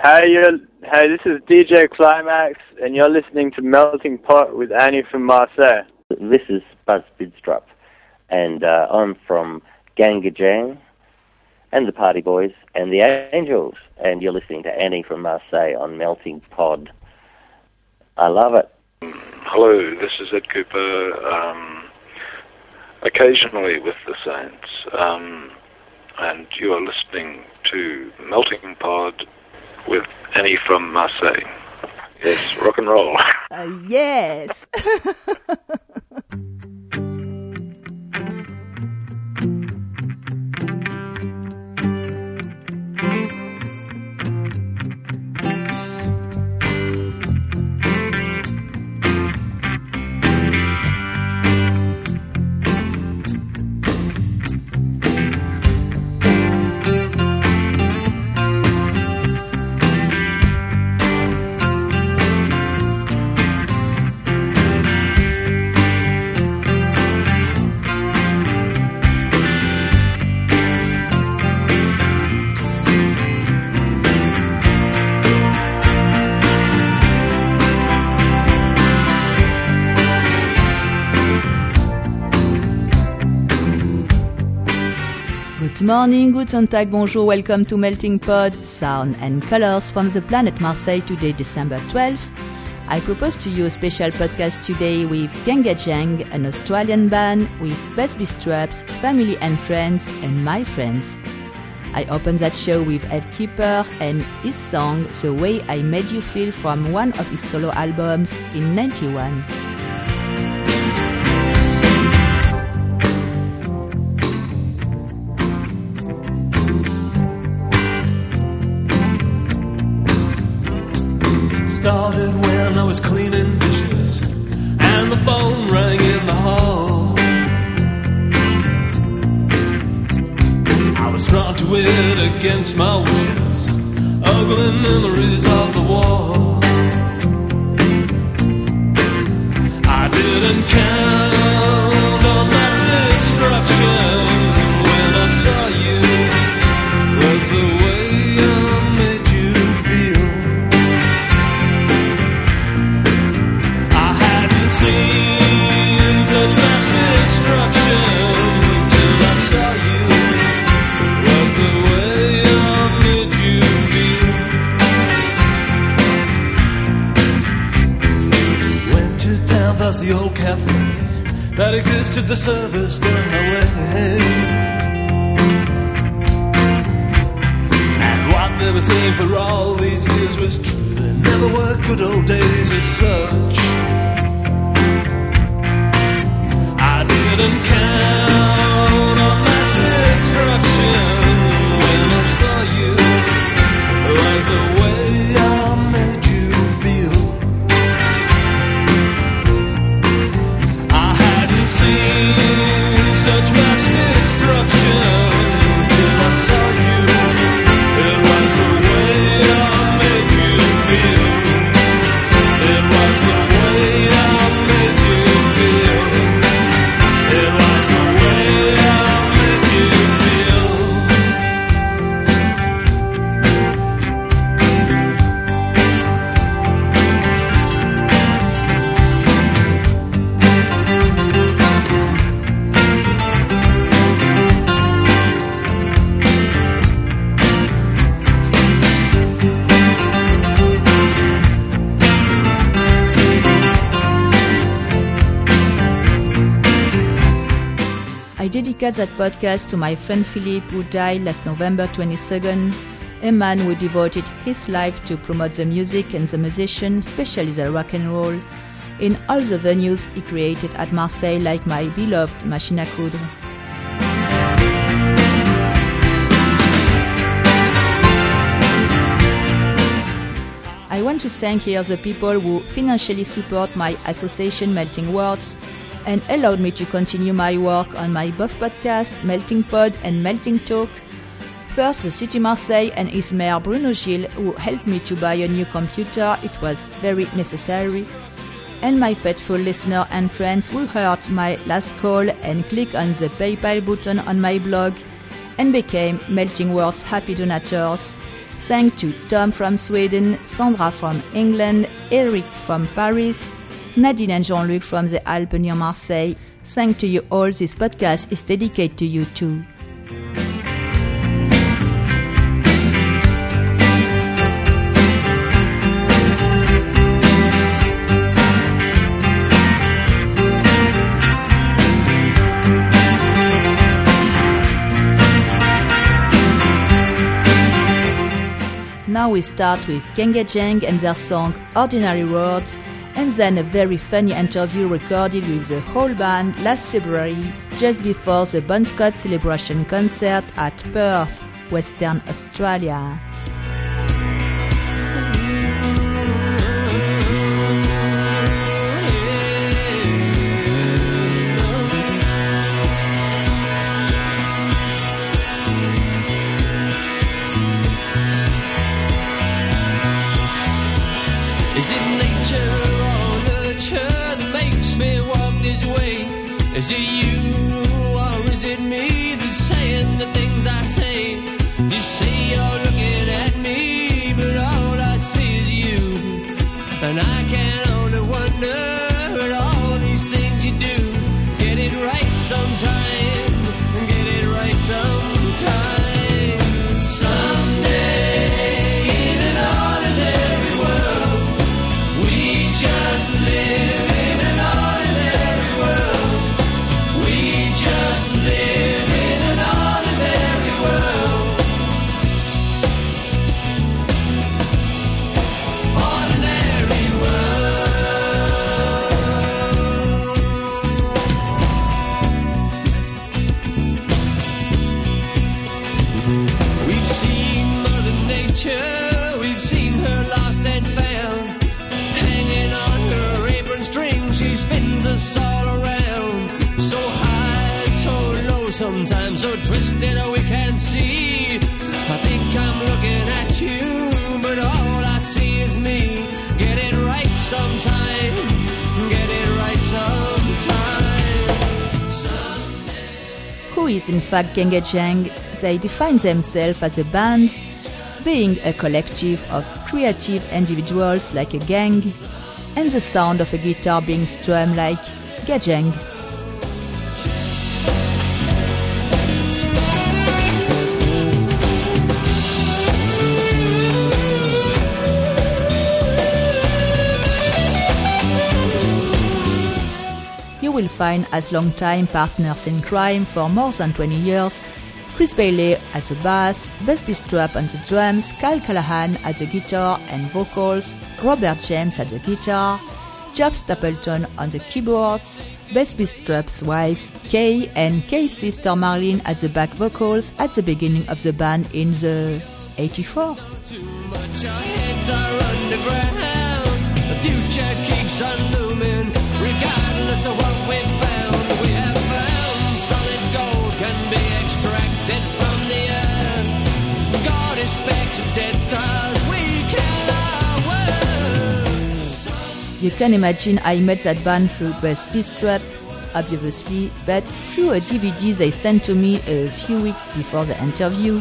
Hey, you hey, this is DJ Climax, and you're listening to Melting Pod with Annie from Marseille. This is Buzz Bidstrup, and uh, I'm from GANGgajang and the Party Boys and the Angels, and you're listening to Annie from Marseille on Melting Pod. I love it. Hello, this is Ed Kuepper, um, occasionally with the Saints, um, and you are listening to Melting Pod with Annie from Marseille. Yes, rock and roll. Uh, yes. morning, guten tag, bonjour, welcome to Melting Pod, sound and colors from the planet Marseille today, December 12th. I propose to you a special podcast today with GANGgajang, an Australian band with Buzz Bidstrup's, family and friends, and my friends. I open that show with Ed Kuepper and his song The Way I Made You Feel from one of his solo albums in 91. Started when I was cleaning dishes and the phone rang in the hall. I was drawn to it against my wishes, ugly memories of the war. I didn't count that existed the service the highway. And what they were saying for all these years was true. There never were good old days as such. I didn't count I dedicate that podcast to my friend Philip, who died last November 22nd, a man who devoted his life to promote the music and the musician, especially the rock and roll, in all the venues he created at Marseille, like my beloved Machine à Coudre. I want to thank here the people who financially support my association Melting Worlds and allowed me to continue my work on my Buff podcast, Melting Pod and Melting Talk. First, the City Marseille and his mayor Bruno Gilles, who helped me to buy a new computer. It was very necessary. And my faithful listener and friends who heard my last call and clicked on the PayPal button on my blog and became Melting World's happy donators. Thanks to Tom from Sweden, Sandra from England, Eric from Paris, Nadine and Jean-Luc from the Alpes near Marseille. Thanks to you all. This podcast is dedicated to you too. Now we start with GANGgajang and their song Ordinary Words, and then a very funny interview recorded with the whole band last February, just before the Bon Scott celebration concert at Perth, Western Australia. Is it you sometimes so twisted oh, we can't see. I think I'm looking at you, but all I see is me. Get it right sometime, get it right sometime. Who is in fact Genge Jeng? They define themselves as a band, being a collective of creative individuals like a gang, and the sound of a guitar being strummed like gajang. Find as long-time partners in crime for more than 20 years Chris Bailey at the bass, Buzz Bidstrup on the drums, Kyle Callaghan at the guitar and vocals, Robert James at the guitar, Geoff Stapleton on the keyboards, Buzz Bidstrup's wife Kay and Kay's sister Marlene at the back vocals at the beginning of the band in the 84. Too much, our heads are underground. The future keeps on looming, regardless of what You can imagine I met that band through Buzz Bidstrup, obviously, but through a DVD they sent to me a few weeks before the interview.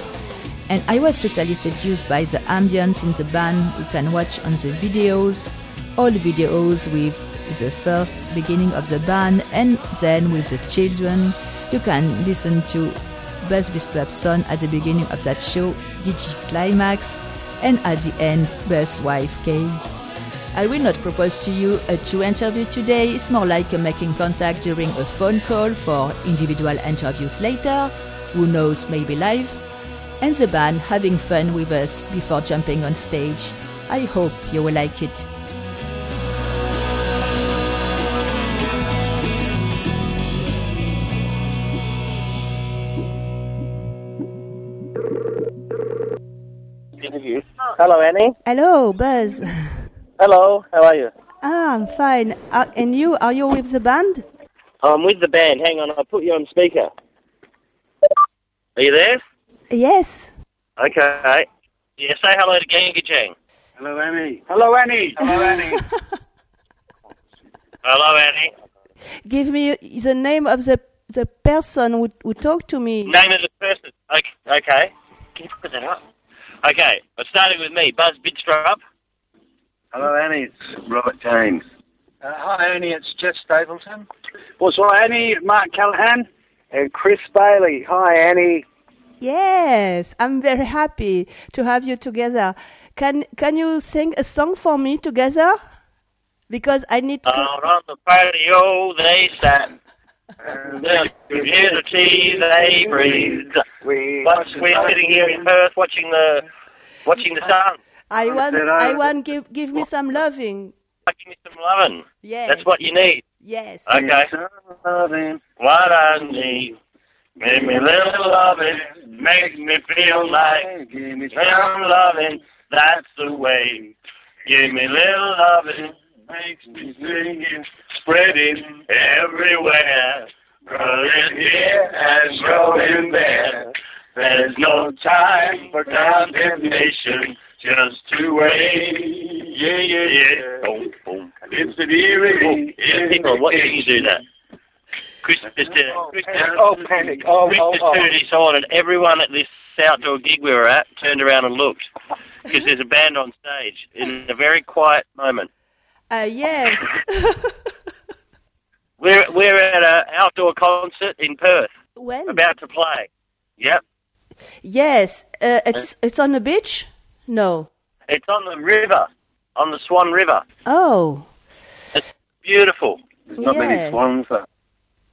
And I was totally seduced by the ambience in the band you can watch on the videos, all videos with the first beginning of the band and then with the children. You can listen to Buzz Bidstrup's son at the beginning of that show, DJ Climax, and at the end, Buzz's wife Kay. I will not propose to you a true interview today. It's more like a making contact during a phone call for individual interviews later. Who knows, maybe live. And the band having fun with us before jumping on stage. I hope you will like it. Interview. Hello, Annie. Hello, Buzz. Hello, how are you? Ah, I'm fine. Uh, and you? Are you with the band? I'm with the band. Hang on, I'll put you on speaker. Are you there? Yes. Okay. Yeah, say hello to GANGgajang. Hello, Annie. Hello, Annie. Hello, Annie. Hello, Annie. Give me the name of the the person who, who talked to me. Name of the person. Okay. okay. Can you put that up? Okay, but starting with me, Buzz Bidstrup. Hello, Annie. It's Robert James. Uh, hi, Annie. It's Geoff Stapleton. What's right, Annie? It's Mark Callaghan. And Chris Bailey. Hi, Annie. Yes, I'm very happy to have you together. Can can you sing a song for me together? Because I need to. Out on the patio they sat. And then you hear the tea they breathed. We But we're sitting here in Perth watching the watching the sun. I want I- want give give me some loving. Give me some loving. Yes. That's what you need. Yes. Okay. Loving. What I need. Give me little loving. Makes me feel like Give me I'm loving. That's the way. Give me little loving. Makes me singing. Spreading everywhere. Growing here and growing there. There's no time for condemnation. Just to wait. Yeah, yeah, yeah. Boom, boom. It's an eerie. Yeah, people, what can you do that? Chris just, uh, Chris just, Oh, panic. Oh, Chris oh, just oh. turned his on, and everyone at this outdoor gig we were at turned around and looked because there's a band on stage in a very quiet moment. Uh, yes. We're we're at an outdoor concert in Perth, when? about to play. Yep, Yes. Uh, it's it's on the beach. No. it's on the river, on the Swan River. Oh. It's beautiful. There's Not many swans. uh,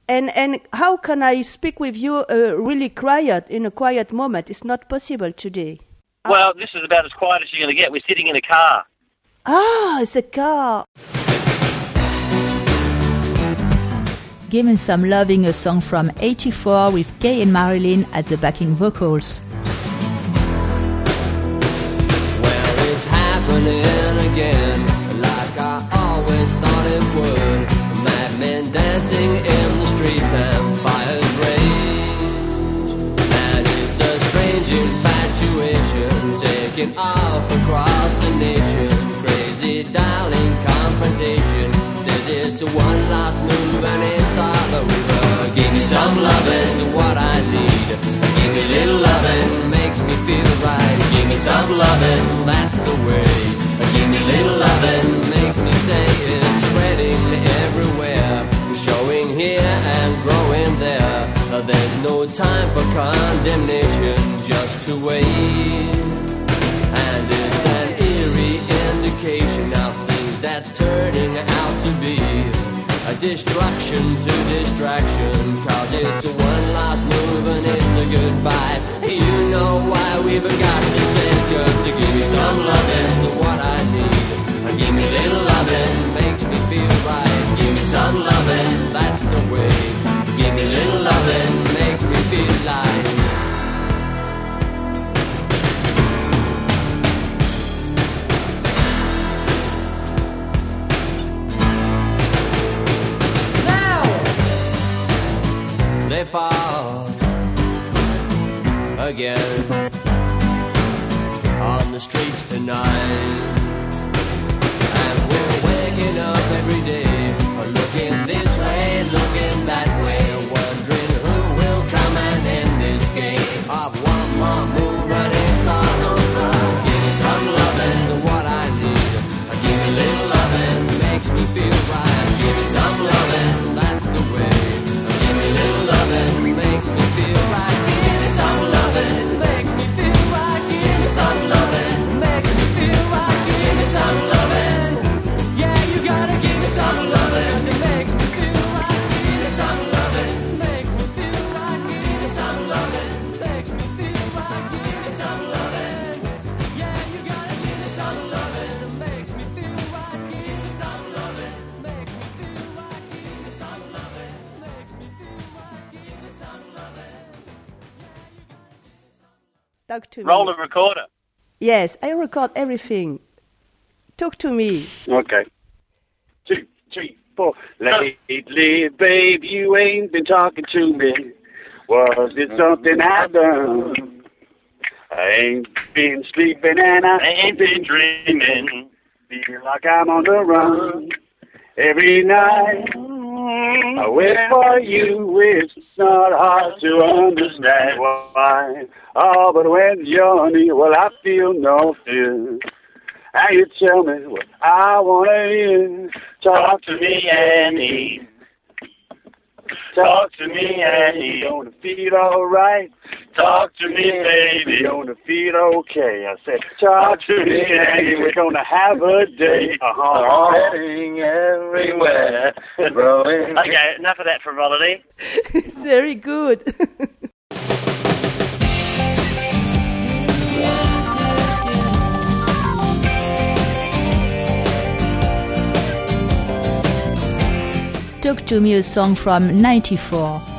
And and how can I speak with you uh, really quiet in a quiet moment? It's not possible today. Well, this is about as quiet as you're going to get. We're sitting in a car. Ah, it's a car. Given Some Loving, a song from 84 with Kay and Marylin at the backing vocals. Happening again, like I always thought it would. Madmen dancing in the streets and fires rage. And it's a strange infatuation taking off across the nation. Crazy darling confrontation says it's a one last move and it's all over. Give me some loving what I need. Give me a little loving, makes me feel right. Give me some loving, that's the way. There's no time for condemnation, just to wait. And it's an eerie indication of things that's turning out to be a destruction to distraction. Cause it's a one last move and it's a goodbye. You know why we've got to say just to give me some loving to what I need. Give me a little loving, makes me feel right. Give me some loving, that's the way. Give me a little loving, makes me feel like. Now they fall again on the streets tonight. Talk to Roll me. the recorder. Yes, I record everything. Talk to me. Okay. Two, three, four. Lately, babe, you ain't been talking to me. Was it something I done? I ain't been sleeping and I I ain't been dreaming. feel like I'm on the run every night. Mm-hmm. I wait for you, it's not hard to understand why. Oh, but when you're near, well, I feel no fear. And you tell me what I want to hear. Talk to me, Annie. Talk to me, Annie. Gonna feel alright. Talk to me, baby. You're Gonna feel okay. I said, talk to me, Annie. We're gonna have a day. Uh-huh. Heading everywhere, growing. Okay, enough of that frivolity. it's very good. Talk to me a song from 94.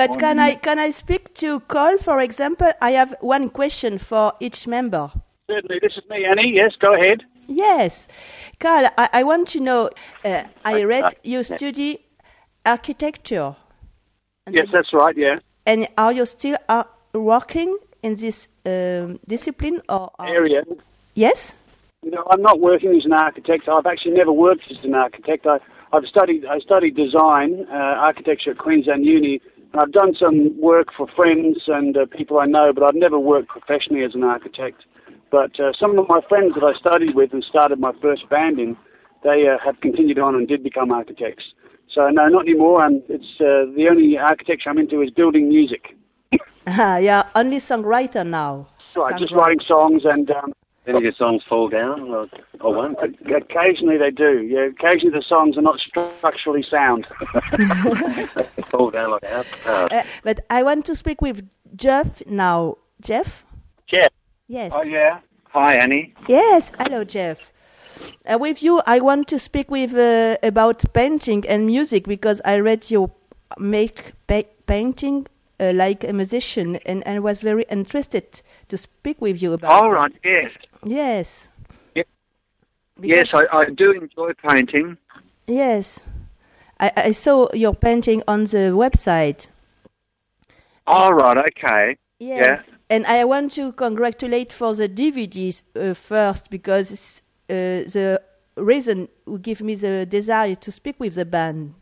But can I can I speak to Cole, for example? I have one question for each member. Certainly, this is me, Annie. Yes, go ahead. Yes, Carl, I, I want to know. Uh, I read uh, you yeah. study architecture, and, Yes, that's right. Yeah. and are you still uh, working in this um, discipline or are- Area. Yes. You know, I'm not working as an architect. I've actually never worked as an architect. I, I've studied I studied design, uh, architecture at Queensland Uni, I've done some work for friends and uh, people I know, but I've never worked professionally as an architect. But uh, some of my friends that I studied with and started my first band in, they uh, have continued on and did become architects. So no, not anymore. And it's uh, the only architecture I'm into is building music. Ah, yeah, only songwriter now. Right, just writing songs and um, Any of your songs fall down or, or won't? occasionally they do. Yeah, occasionally the songs are not structurally sound. fall down like a. Uh, Uh, but I want to speak with Geoff now. Geoff? Geoff. Yes. Oh, yeah. Hi, Annie. Yes. Hello, Geoff. Uh, with you, I want to speak with uh, about painting and music because I read you make pa- painting uh, like a musician, and I was very interested to speak with you about. All right. yes. Yes. Yep. Yes, I, I do enjoy painting. Yes. I, I saw your painting on the website. All right, okay. Yes. And I want to congratulate for the DVDs uh, first because uh, the reason give me the desire to speak with the band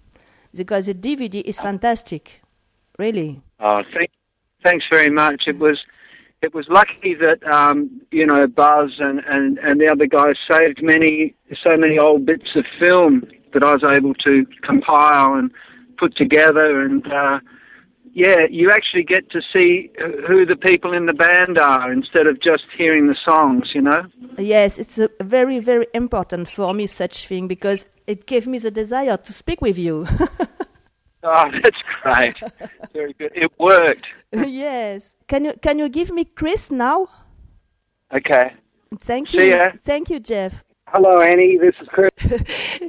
because the DVD is fantastic, really. Oh, thank, thanks very much. It was it was lucky that um, you know Buzz and, and, and the other guys saved many so many old bits of film that I was able to compile and put together and. Uh, yeah, you actually get to see who the people in the band are instead of just hearing the songs, you know? Yes, it's a very very important for me such thing because it gave me the desire to speak with you. Oh, that's great. Very good. It worked. yes. Can you can you give me Chris now? Okay. Thank See you. ya. Thank you, Geoff. Hello, Annie. This is Chris.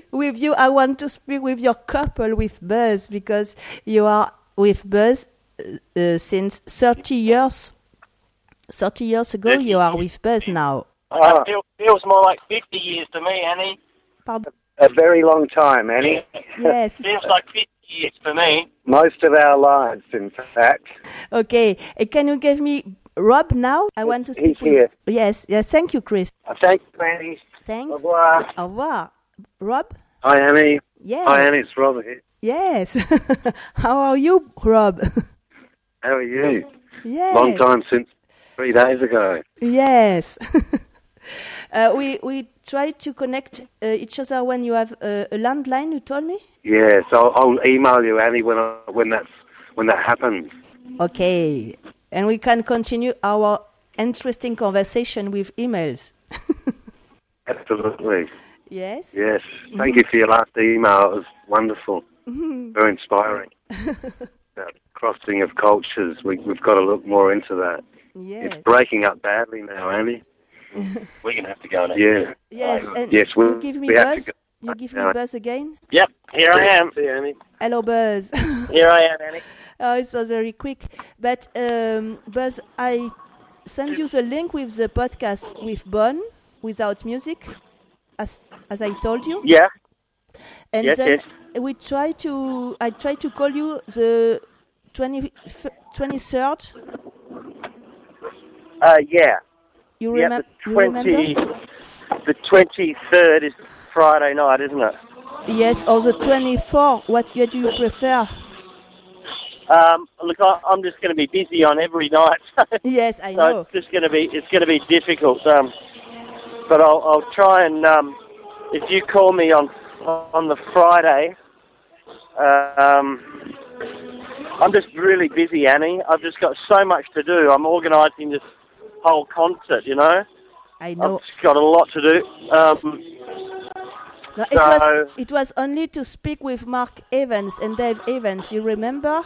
with you, I want to speak with your couple with Buzz because you are with Buzz uh, uh, since 30 years. 30 years ago, you are with Buzz now. Uh, feel, feels more like 50 years to me, Annie. Pardon? A very long time, Annie. Yes. Feels like 50 years for me. Most of our lives, in fact. Okay. Uh, can you give me Rob now? I want to speak He's with. here. Yes. Yes. Thank you, Chris. Thank you, Annie. Thanks. Au revoir. Au revoir. Rob? Hi, Annie. Yes. Hi, Annie. It's Rob here. Yes. How are you, Rob? How are you? yes. Long time since three days ago. Yes. uh, we we try to connect uh, each other when you have uh, a landline. You told me. Yes, I'll, I'll email you, Annie, when I, when that's when that happens. Okay, and we can continue our interesting conversation with emails. Absolutely. Yes. Yes. Thank you for your last email. It was wonderful. Very inspiring. That crossing of cultures. We, we've got to look more into that. Yes. It's breaking up badly now, Annie. We're going to have to go now. Yeah. Yes. And Yes, we- you give me we buzz. You give now. me buzz again. Yep, here I am. See you, Annie. Hello, Buzz. Here I am, Annie. oh, it was very quick, but um, Buzz, I send you the link with the podcast with Bon without music, as as I told you. Yeah. And Yes, then yes. we try to. I try to call you the 20, 23rd. Uh, yeah. You, yeah, remem- the you 20, remember? The 23rd is Friday night, isn't it? Yes, or the 24th. What year do you prefer? Um, look, I, I'm just going to be busy on every night. Yes, I so know. it's just going to be it's going to be difficult. Um, but I'll, I'll try and um, if you call me on on the Friday, um, I'm just really busy, Annie. I've just got so much to do. I'm organising this whole concert. You know, I I've know. got a lot to do. Um, No, it was so- it was only to speak with Mark Evans and Dave Evans. You remember?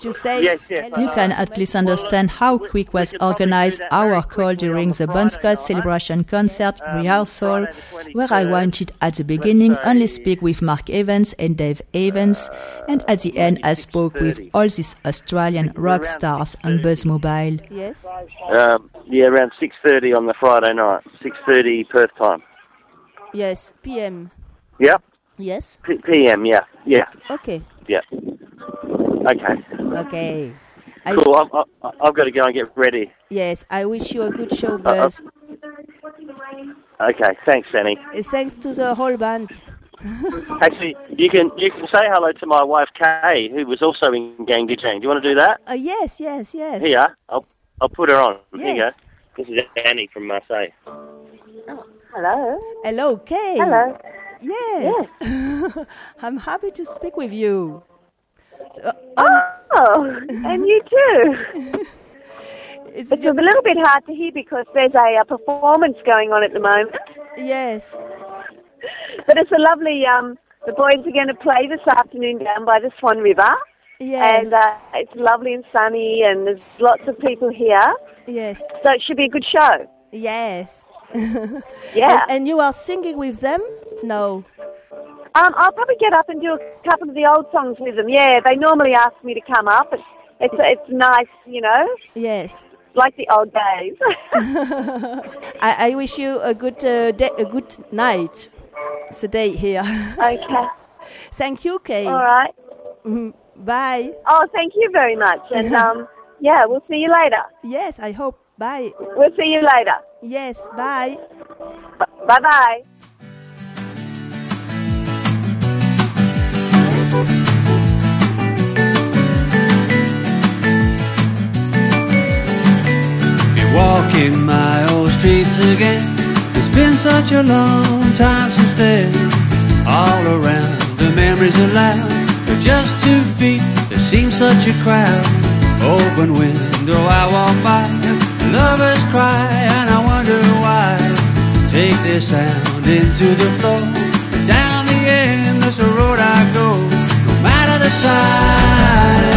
To say Yes, yes. You can at least understand how quick was organized our call during the Bon Scott Celebration concert rehearsal, where I wanted at the beginning only speak with Mark Evans and Dave Evans, and at the end I spoke with all these Australian rock stars on Buzz Mobile. Yes. um, yeah, around 6:30 on the Friday night, 6:30 Perth time. Yes. PM. Yep. Yes. P- PM. Yeah. Yeah. Okay. Yeah. Okay. Okay. I, Cool. I'm, I, I've got to go and get ready. Yes. I wish you a good Uh, show, Buzz. Okay. Thanks, Annie. Uh, Thanks to the whole band. Actually, you can you can say hello to my wife Kay, who was also in GANGgajang. Do you want to do that? Uh, yes, yes, yes. Here, I'll I'll put her on. Here you go. Yes. This is Annie from Marseille. Hello. Hello, Kay. Hello. Yes. Yes. I'm happy to speak with you. So, Oh, and you too. It's, just, a little bit hard to hear because there's a, uh performance going on at the moment. Yes. But it's a lovely. Um, the boys are going to play this afternoon down by the Swan River. Yes. And uh, it's lovely and sunny, and there's lots of people here. Yes. So it should be a good show. Yes. Yeah. And, and you are singing with them? No. Um, I'll probably get up and do a couple of the old songs with them. Yeah, they normally ask me to come up. It's it's, it's nice, you know, Yes. like the old days. I, I wish you a good uh, day, a good night today here. okay. Thank you, Kay. All right. Mhm. Bye. Oh, thank you very much. And um, yeah, we'll see you later. Yes, I hope. Bye. We'll see you later. Yes, bye. Bye bye. Walking my old streets again. It's been such a long time since then. All around, the memories are loud. But just two feet, there seems such a crowd. Open window, I walk by. Lovers cry, and I wonder why. Take their sound into the floor. Down the endless road I go. No matter the time,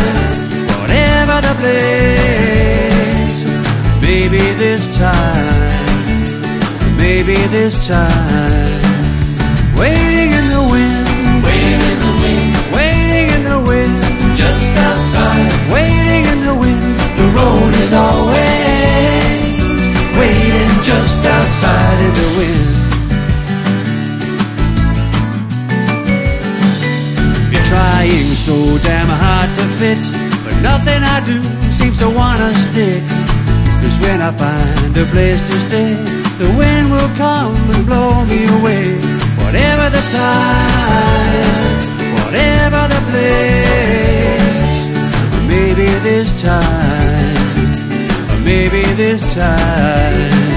whatever the place. Maybe this time, maybe this time. Waiting in the wind, waiting in the wind, waiting in the wind, just outside. Waiting in the wind, the road is always waiting just outside in the wind. You're trying so damn hard to fit, but nothing I do seems to wanna stick. Cause when I find a place to stay, the wind will come and blow me away. Whatever the time, whatever the place, maybe this time, maybe this time.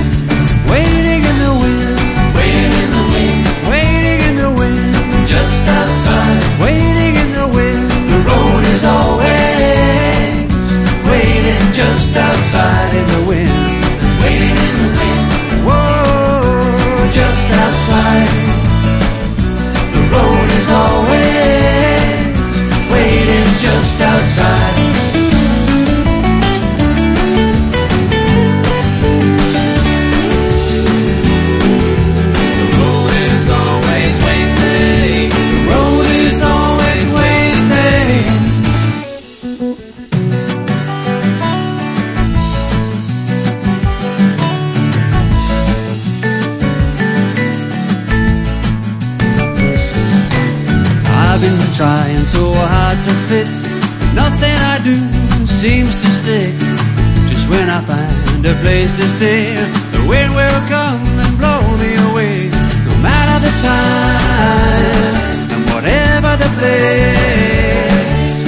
The place.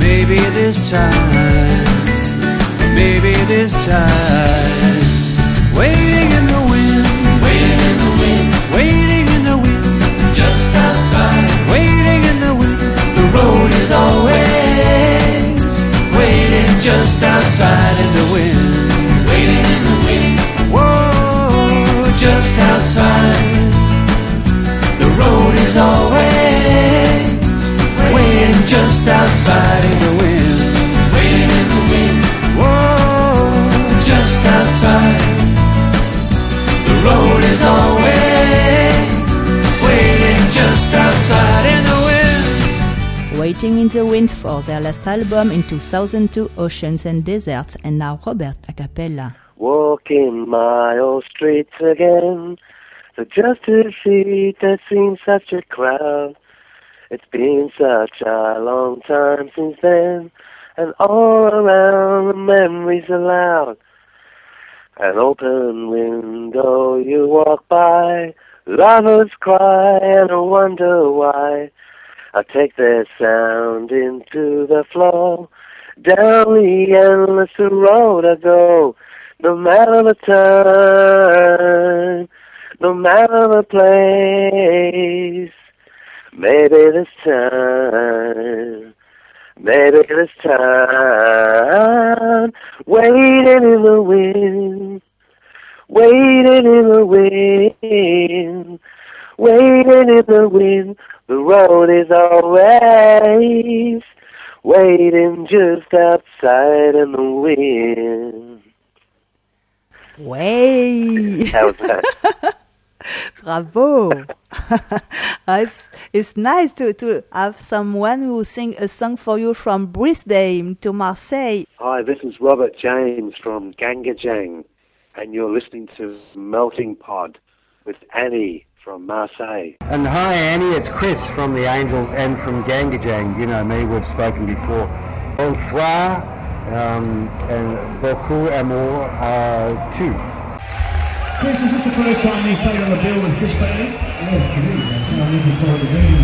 Maybe this time, maybe this time. Outside in the wind. Waiting in the wind, whoa, just outside. The road is always waiting just outside in the wind. Waiting in the Wind for their last album in 2002, Oceans and Deserts, and now Robert a cappella. Walking my old streets again. So just to see there seems such a crowd. It's been such a long time since then, and all around the memories are loud. An open window you walk by, Lovers cry and I wonder why. I take their sound into the flow. Down the endless road I go, no matter the time, no matter the place. Maybe this time, maybe this time, waiting in the wind, waiting in the wind, waiting in the wind. The road is always waiting just outside in the wind. Way! How was that? Bravo! it's, it's nice to, to have someone who sing a song for you from Brisbane to Marseille. Hi, this is Robert James from GANGgajang, and you're listening to Melting Pod with Annie from Marseille. And hi Annie, it's Chris from the Angels and from GANGgajang. You know me, we've spoken before. Bonsoir um, and beaucoup amour uh, too. Chris, is this the first time you've played on a bill with Chris Bailey? Yes, it is. That's what I'm looking forward to doing.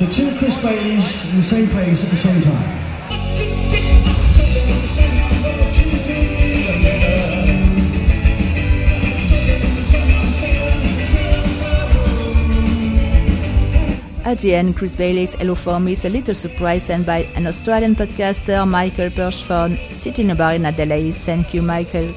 The two Chris Baileys in the same place at the same time. At the end, Chris Bailey's Hello for Me is a little surprise sent by an Australian podcaster, Michael Perchford, sitting about in Adelaide. Thank you, Michael.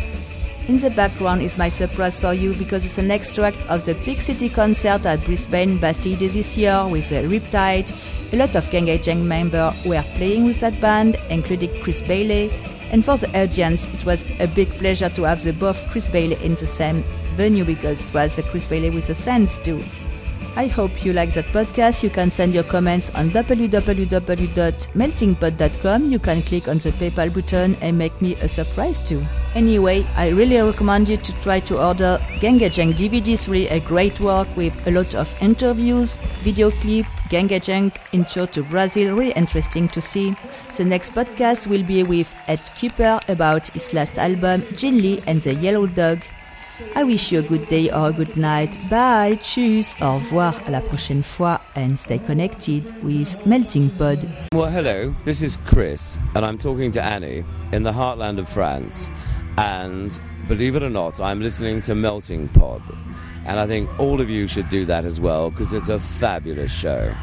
In the background is my surprise for you because it's an extract of the Pig City concert at Brisbane Bastille this year with the Riptide. A lot of GANGgajang members were playing with that band, including Chris Bailey. And for the audience, it was a big pleasure to have the both Chris Bailey in the same venue because it was the Chris Bailey with a Saints too. I hope you like that podcast. You can send your comments on www.meltingpot.com. You can click on the PayPal button and make me a surprise too. Anyway, I really recommend you to try to order GANGgajang DVDs. Really a great work with a lot of interviews, video clip, GANGgajang intro to Brazil. Really interesting to see. The next podcast will be with Ed Kuepper about his last album, Jean Lee and the Yellow Dog. I wish you a good day or a good night. Bye, tschüss, au revoir, à la prochaine fois, and stay connected with Melting Pod. Well, hello, this is Chris, and I'm talking to Annie in the heartland of France. And believe it or not, I'm listening to Melting Pod. And I think all of you should do that as well because it's a fabulous show.